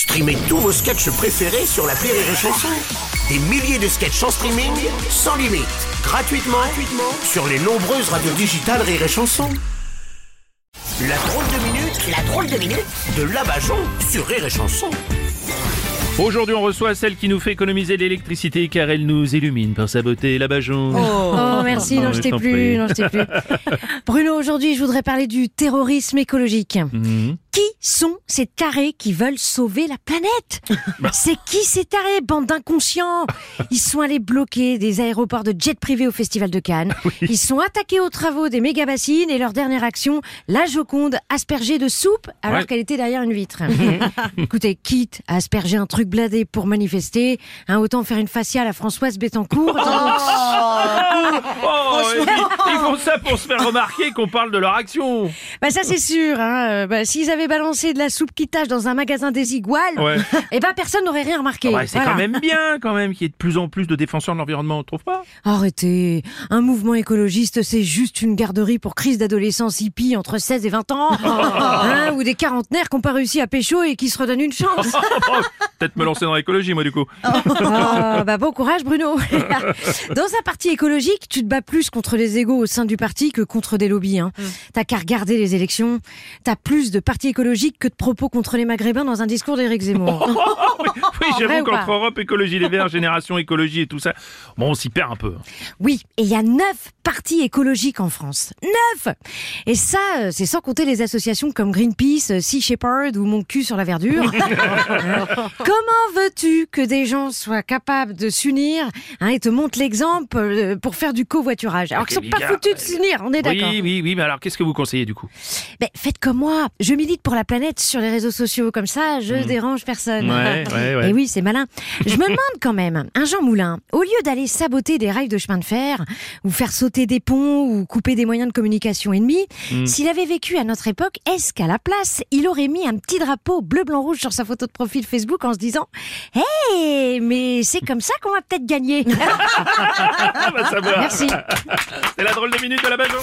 Streamez tous vos sketchs préférés sur la Rire et Chanson. Des milliers de sketchs en streaming, sans limite, gratuitement, gratuitement sur les nombreuses radios digitales Rire et Chanson. La drôle de minute, la drôle de minute de Labajon sur Rire et Chanson. Aujourd'hui, on reçoit celle qui nous fait économiser l'électricité car elle nous illumine par sa beauté, la Bajon. Oh, merci, non, Oh, je t'ai plus, non, je t'ai plus. Bruno, aujourd'hui, je voudrais parler du terrorisme écologique. Mhm. Qui sont ces tarés qui veulent sauver la planète Bah. C'est qui ces tarés, bande d'inconscients? Ils sont allés bloquer des aéroports de jets privés au Festival de Cannes. Ils sont attaqués aux travaux des méga-bassines et leur dernière action, la Joconde aspergée de soupe alors Ouais. qu'elle était derrière une vitre. Écoutez, quitte à asperger un truc bladé pour manifester, hein, autant faire une faciale à Françoise Bettencourt. Oh, ils, ils font ça pour se faire remarquer qu'on parle de leur action. Bah ça c'est sûr. Hein. Euh, Bah, S'ils avaient balancé de la soupe qui tâche dans un magasin des iguales, Ouais. eh ben personne n'aurait rien remarqué. Ouais, c'est Voilà. quand même bien, quand même, qu'il y ait de plus en plus de défenseurs de l'environnement, on trouve pas Arrêtez. Un mouvement écologiste, c'est juste une garderie pour crise d'adolescence hippie entre 16 et 20 ans. Hein, ou des quarantenaires qui n'ont pas réussi à pécho et qui se redonnent une chance. Oh, Peut-être me lancer dans l'écologie, moi, du coup. Ah, bah bon courage Bruno. Dans un parti tu te bats plus contre les égaux au sein du parti que contre des lobbies. Hein. T'as qu'à regarder les élections. T'as plus de partis écologiques que de propos contre les Maghrébins dans un discours d'Éric Zemmour. oui, oui, j'avoue qu'entre Europe, écologie, les Verts, génération écologie et tout ça, bon, on s'y perd un peu. Oui, et il y a neuf partis écologiques en France. Neuf Et ça, euh, c'est sans compter les associations comme Greenpeace, euh, Sea Shepherd ou Mon cul sur la verdure. Comment veux-tu que des gens soient capables de s'unir hein, et te montrent l'exemple euh, pour faire du covoiturage? Alors qu'ils sont les pas foutus de s'unir, on est d'accord. Oui, oui, oui, mais alors qu'est-ce que vous conseillez du coup? Ben, faites comme moi, je milite pour la planète sur les réseaux sociaux, comme ça je dérange personne. Ouais, ouais, ouais. Et oui, c'est malin. Je me demande quand même, un Jean Moulin, au lieu d'aller saboter des rails de chemin de fer, ou faire sauter des ponts, ou couper des moyens de communication ennemis, Hmm. s'il avait vécu à notre époque, est-ce qu'à la place, il aurait mis un petit drapeau bleu, blanc, rouge sur sa photo de profil Facebook en se disant Hey, mais c'est comme ça qu'on va peut-être gagner. Ah, bah. Merci. C'est la drôle de minute de la Bajon.